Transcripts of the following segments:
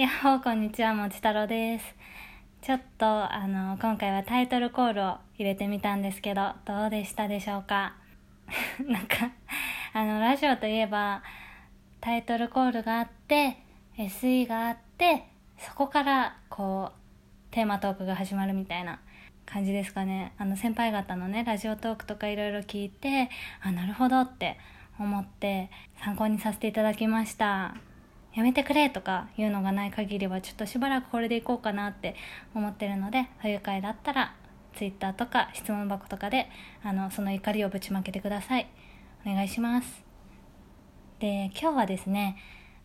やっほーこんにちはもち太郎です。ちょっとあの今回はタイトルコールを入れてみたんですけどどうでしたでしょうか？なんかあのラジオといえばタイトルコールがあって SE があってそこからこうテーマトークが始まるみたいな感じですかね。あの先輩方のねラジオトークとかいろいろ聞いてあなるほどって思って参考にさせていただきました。やめてくれとかいうのがない限りはちょっとしばらくこれでいこうかなって思ってるので不愉快だったら Twitter とか質問箱とかであのその怒りをぶちまけてください。お願いします。で今日はですね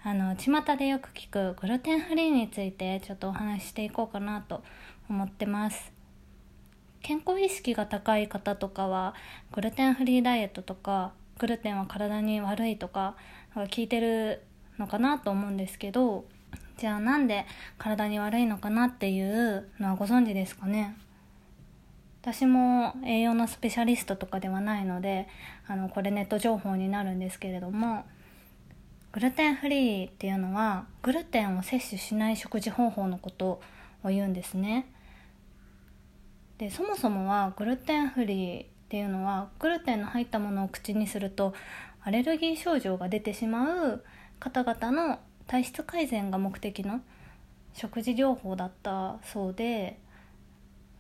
あの巷でよく聞くグルテンフリーについてちょっとお話ししていこうかなと思ってます。健康意識が高い方とかはグルテンフリーダイエットとかグルテンは体に悪いとか聞いてるのかなと思うんですけどじゃあなんで体に悪いのかなっていうのはご存知ですかね？私も栄養のスペシャリストとかではないのであのこれネット情報になるんですけれどもグルテンフリーっていうのはグルテンを摂取しない食事方法のことを言うんですね。でそもそもはグルテンフリーっていうのはグルテンの入ったものを口にするとアレルギー症状が出てしまう方々の体質改善が目的の食事療法だったそうで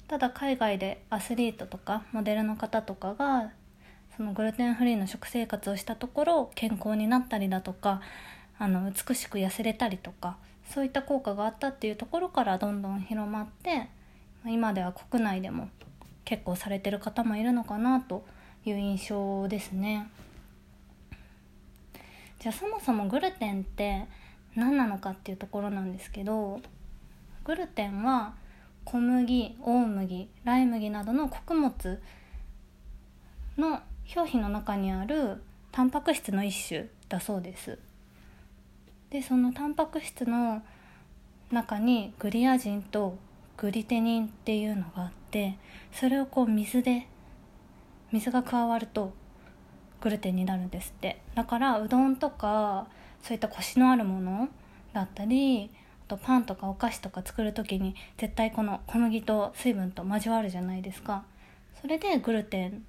ただ海外でアスリートとかモデルの方とかがそのグルテンフリーの食生活をしたところ健康になったりだとかあの美しく痩せれたりとかそういった効果があったっていうところからどんどん広まって今では国内でも結構されてる方もいるのかなという印象ですね。じゃあそもそもグルテンって何なのかっていうところなんですけどグルテンは小麦大麦ライ麦などの穀物の表皮の中にあるタンパク質の一種だそうです。でそのタンパク質の中にグリアジンとグリテニンっていうのがあってそれをこう水で水が加わるとグルテンになるんですって。だからうどんとかそういったコシのあるものだったりあとパンとかお菓子とか作る時に絶対この小麦と水分と交わるじゃないですか。それでグルテン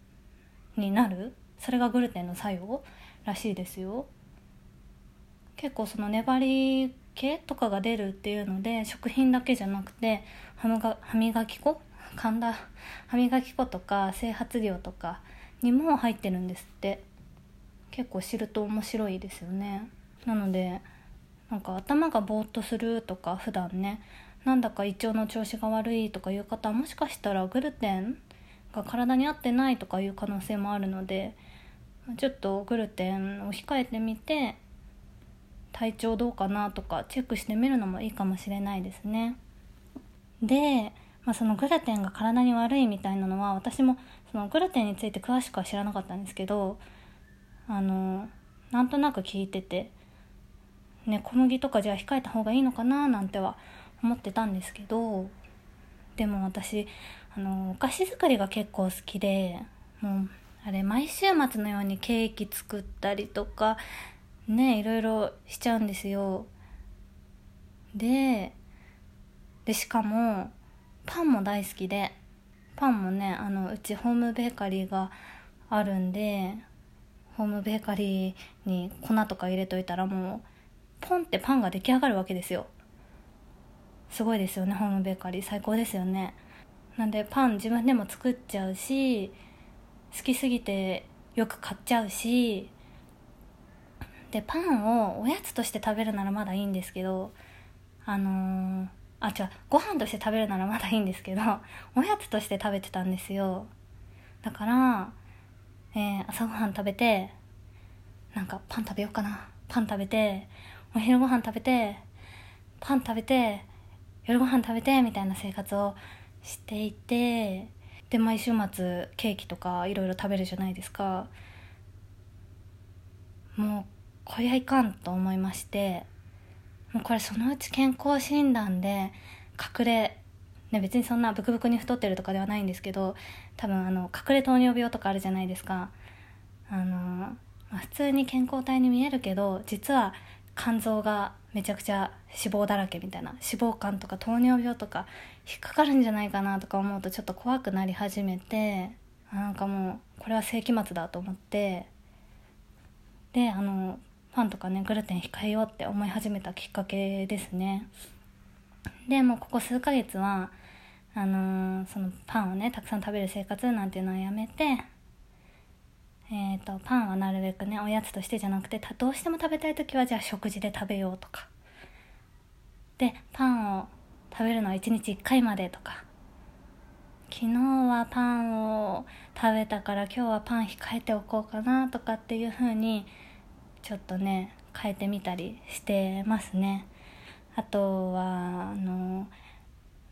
になる。それがグルテンの作用らしいですよ。結構その粘り気とかが出るっていうので食品だけじゃなくて歯磨き粉？噛んだ歯磨き粉とか整髪料とかにも入ってるんですって結構知ると面白いですよねなのでなんか頭がぼーっとするとか普段ねなんだか胃腸の調子が悪いとかいう方はもしかしたらグルテンが体に合ってないとかいう可能性もあるのでちょっとグルテンを控えてみて体調どうかなとかチェックしてみるのもいいかもしれないですね。で、まあ、そのグルテンが体に悪いみたいなのは私もそのグルテンについて詳しくは知らなかったんですけどあのなんとなく聞いてて、ね、小麦とかじゃあ控えた方がいいのかななんては思ってたんですけどでも私あのお菓子作りが結構好きでもうあれ毎週末のようにケーキ作ったりとかねいろいろしちゃうんですよ。ででしかもパンも大好きで。パンもねあのうちホームベーカリーがあるんでホームベーカリーに粉とか入れといたらもうポンってパンが出来上がるわけですよ。すごいですよねホームベーカリー。最高ですよね。なんでパン自分でも作っちゃうし好きすぎてよく買っちゃうしでパンをおやつとして食べるならまだいいんですけどあのー、あ違う。ご飯として食べるならまだいいんですけど おやつとして食べてたんですよ。だから、えー、朝ごはん食べてなんかパン食べようかな。パン食べてお昼ご飯食べてパン食べて夜ご飯食べてみたいな生活をしていてで毎週末ケーキとかいろいろ食べるじゃないですか。もうこりゃいかんと思いまして。もうこれそのうち健康診断で隠れね、別にそんなブクブクに太ってるとかではないんですけど多分あの隠れ糖尿病とかあるじゃないですか。あの、まあ、普通に健康体に見えるけど実は肝臓がめちゃくちゃ脂肪だらけみたいな脂肪肝とか糖尿病とか引っかかるんじゃないかなとか思うとちょっと怖くなり始めてなんかもうこれは世紀末だと思って。であのパンとかねグルテン控えようって思い始めたきっかけですね。でもうここ数ヶ月はあのー、そのパンをねたくさん食べる生活なんていうのはやめてえーと、パンはなるべくねおやつとしてじゃなくてどうしても食べたい時はじゃあ食事で食べようとか。でパンを食べるのは1日1回までとか。昨日はパンを食べたから今日はパン控えておこうかなとかっていう風にちょっとね変えてみたりしてますね。あとはあの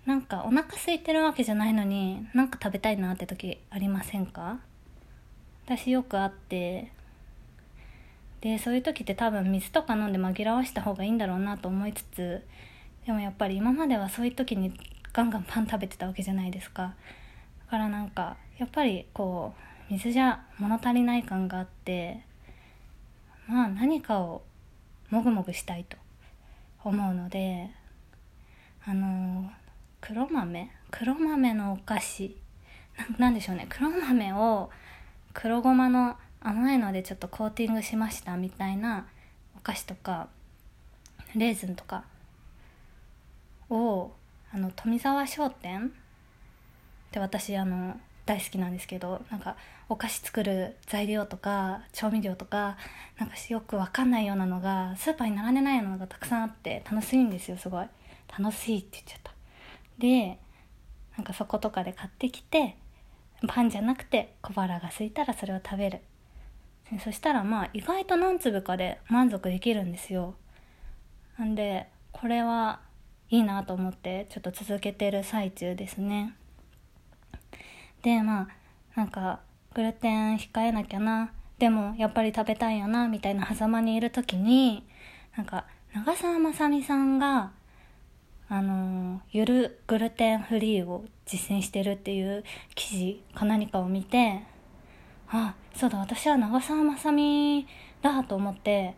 なんかお腹空いてるわけじゃないのになんか食べたいなって時ありませんか？私よくあって。でそういう時って多分水とか飲んで紛らわした方がいいんだろうなと思いつつでもやっぱり今まではそういう時にガンガンパン食べてたわけじゃないですか。だからなんかやっぱりこう水じゃ物足りない感があってまあ何かをもぐもぐしたいと思うのであの黒豆？黒豆のお菓子。なんでしょうね。黒豆を黒ごまの甘いのでちょっとコーティングしましたみたいなお菓子とかレーズンとかをあの富沢商店？って私あの大好きなんですけどなんかお菓子作る材料とか調味料とかなんかよく分かんないようなのがスーパーに並んでないようなのがたくさんあって楽しいんですよすごい。楽しいって言っちゃった。でなんかそことかで買ってきてパンじゃなくて小腹が空いたらそれを食べる。そしたらまあ意外と何粒かで満足できるんですよ。なんでこれはいいなと思ってちょっと続けてる最中ですね。でまあなんかグルテン控えなきゃなでもやっぱり食べたいよなみたいな狭間にいる時になんか長澤まさみさんがあのゆるグルテンフリーを実践してるっていう記事か何かを見てあそうだ私は長澤まさみだと思って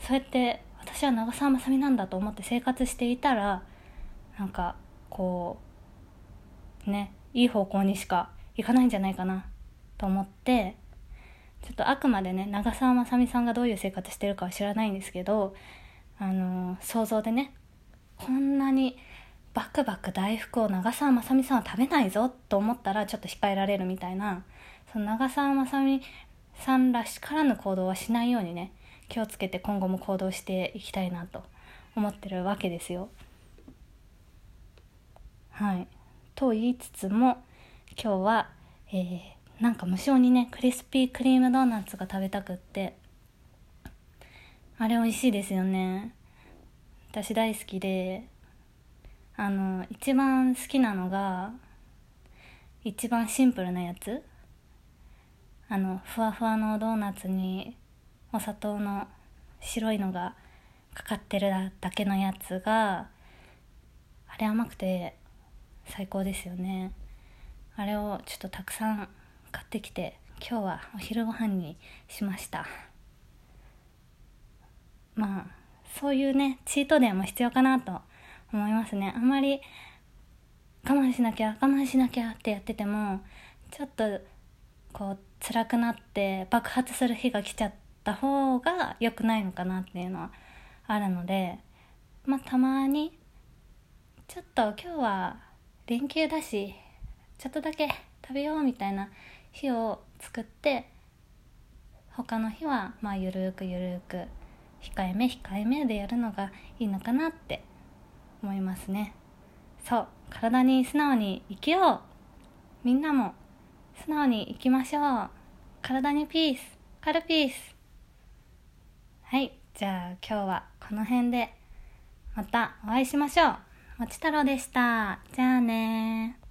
そうやって私は長澤まさみなんだと思って生活していたらなんかこうねいい方向にしかいかないんじゃないかなと思ってちょっとあくまでね長澤まさみさんがどういう生活してるかは知らないんですけどあの想像でねこんなにバクバク大福を長澤まさみさんは食べないぞと思ったらちょっと控えられるみたいなその長澤まさみさんらしからぬ行動はしないようにね気をつけて今後も行動していきたいなと思ってるわけですよ。はい。と言いつつも今日は、えー、なんか無性にねクリスピークリームドーナツが食べたくってあれ美味しいですよね。私大好きであの一番好きなのが一番シンプルなやつあのふわふわのドーナツにお砂糖の白いのがかかってるだけのやつがあれ甘くて最高ですよね。あれをちょっとたくさん買ってきて今日はお昼ご飯にしました。まあそういうねチートデーも必要かなと思いますね。あんまり我慢しなきゃ我慢しなきゃってやっててもちょっとこう辛くなって爆発する日が来ちゃった方が良くないのかなっていうのはあるのでまあたまにちょっと今日は連休だしちょっとだけ食べようみたいな日を作って他の日はまあゆるくゆるく控えめ控えめでやるのがいいのかなって思いますね。そう体に素直に生きよう。みんなも素直に生きましょう。体にピースカルピース。はいじゃあ今日はこの辺でまたお会いしましょう。もち太郎でした。じゃあね